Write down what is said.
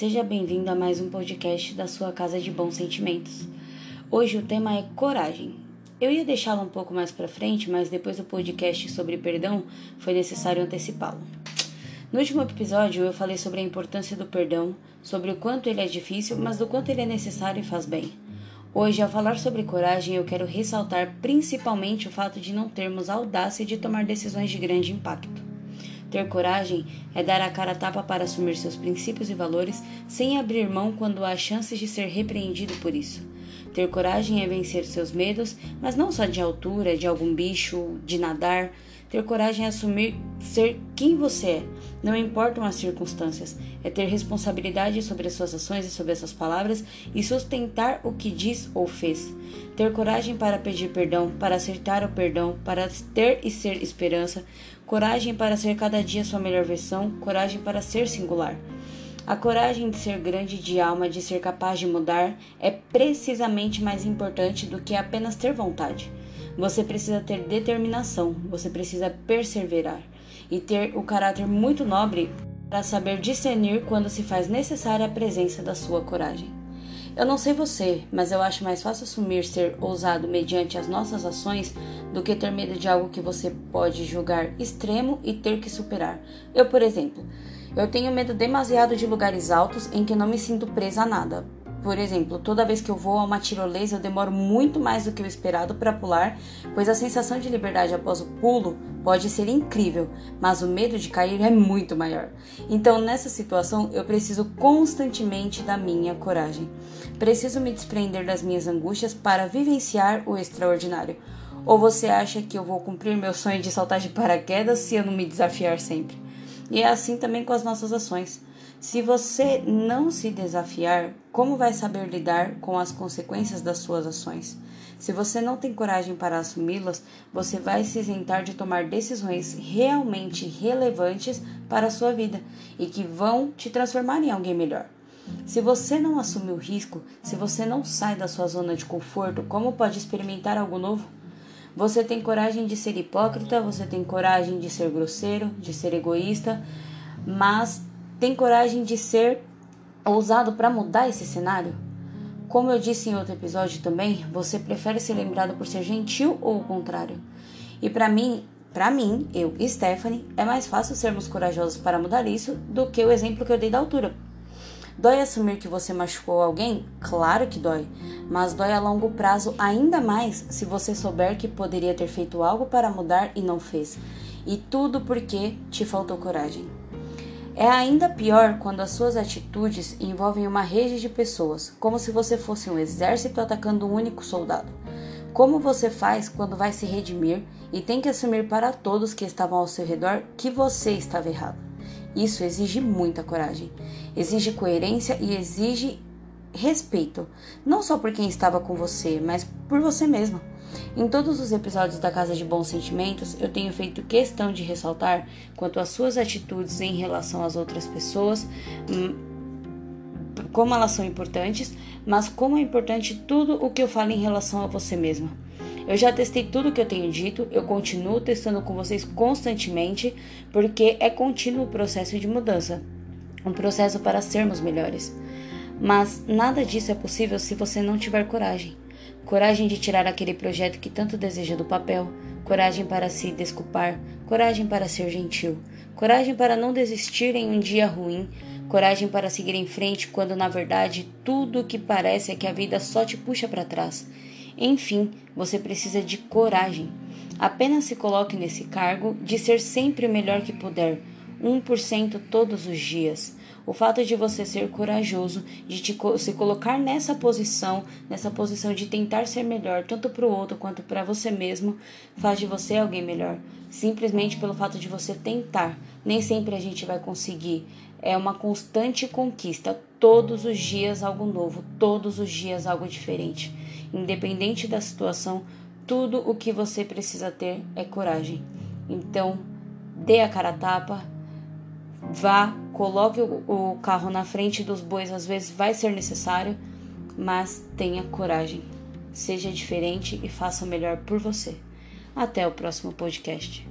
seja bem-vindo a mais um podcast da sua Casa de Bons Sentimentos. Hoje o tema é coragem. Eu ia deixá-lo um pouco mais para frente, mas depois do podcast sobre perdão, foi necessário antecipá-lo. No último episódio, eu falei sobre a importância do perdão, sobre o quanto ele é difícil, mas do quanto ele é necessário e faz bem. Hoje, ao falar sobre coragem, eu quero ressaltar principalmente o fato de não termos a audácia de tomar decisões de grande impacto. Ter coragem é dar a cara a tapa para assumir seus princípios e valores sem abrir mão quando há chances de ser repreendido por isso. Ter coragem é vencer seus medos, mas não só de altura, de algum bicho, de nadar. Ter coragem é assumir ser quem você é, não importam as circunstâncias. É ter responsabilidade sobre as suas ações e sobre as suas palavras e sustentar o que diz ou fez. Ter coragem para pedir perdão, para acertar o perdão, para ter e ser esperança. Coragem para ser cada dia sua melhor versão. Coragem para ser singular. A coragem de ser grande de alma, de ser capaz de mudar, é precisamente mais importante do que apenas ter vontade. Você precisa ter determinação, você precisa perseverar e ter o caráter muito nobre para saber discernir quando se faz necessária a presença da sua coragem. Eu não sei você, mas eu acho mais fácil assumir ser ousado mediante as nossas ações do que ter medo de algo que você pode julgar extremo e ter que superar. Eu, por exemplo, eu tenho medo demasiado de lugares altos em que não me sinto presa a nada. Por exemplo, toda vez que eu vou a uma tirolesa, eu demoro muito mais do que o esperado para pular, pois a sensação de liberdade após o pulo pode ser incrível, mas o medo de cair é muito maior. Então, nessa situação, eu preciso constantemente da minha coragem. Preciso me desprender das minhas angústias para vivenciar o extraordinário. Ou você acha que eu vou cumprir meu sonho de saltar de paraquedas se eu não me desafiar sempre? E é assim também com as nossas ações. Se você não se desafiar, como vai saber lidar com as consequências das suas ações? Se você não tem coragem para assumi-las, você vai se isentar de tomar decisões realmente relevantes para a sua vida e que vão te transformar em alguém melhor. Se você não assume o risco, se você não sai da sua zona de conforto, como pode experimentar algo novo? Você tem coragem de ser hipócrita, você tem coragem de ser grosseiro, de ser egoísta, mas tem coragem de ser ousado para mudar esse cenário? Como eu disse em outro episódio também, você prefere ser lembrado por ser gentil ou o contrário? E para mim, para mim, eu, Stephanie, é mais fácil sermos corajosos para mudar isso do que o exemplo que eu dei da altura. Dói assumir que você machucou alguém? Claro que dói, mas dói a longo prazo ainda mais se você souber que poderia ter feito algo para mudar e não fez. E tudo porque te faltou coragem. É ainda pior quando as suas atitudes envolvem uma rede de pessoas, como se você fosse um exército atacando um único soldado. Como você faz quando vai se redimir e tem que assumir para todos que estavam ao seu redor que você estava errado? Isso exige muita coragem, exige coerência e exige respeito, não só por quem estava com você, mas por você mesmo. Em todos os episódios da Casa de Bons Sentimentos, eu tenho feito questão de ressaltar quanto às suas atitudes em relação às outras pessoas, hum, como elas são importantes, mas como é importante tudo o que eu falo em relação a você mesma. Eu já testei tudo o que eu tenho dito, eu continuo testando com vocês constantemente, porque é contínuo o processo de mudança um processo para sermos melhores. Mas nada disso é possível se você não tiver coragem. Coragem de tirar aquele projeto que tanto deseja do papel, coragem para se desculpar, coragem para ser gentil, coragem para não desistir em um dia ruim, coragem para seguir em frente quando na verdade tudo o que parece é que a vida só te puxa para trás. Enfim, você precisa de coragem. Apenas se coloque nesse cargo de ser sempre o melhor que puder, 1% todos os dias. O fato de você ser corajoso, de te, se colocar nessa posição, nessa posição de tentar ser melhor, tanto para o outro quanto para você mesmo, faz de você alguém melhor. Simplesmente pelo fato de você tentar. Nem sempre a gente vai conseguir. É uma constante conquista. Todos os dias algo novo, todos os dias algo diferente. Independente da situação, tudo o que você precisa ter é coragem. Então, dê a cara a tapa, Vá, coloque o, carro na frente dos bois, às vezes vai ser necessário, mas tenha coragem. Seja diferente e faça o melhor por você. Até o próximo podcast.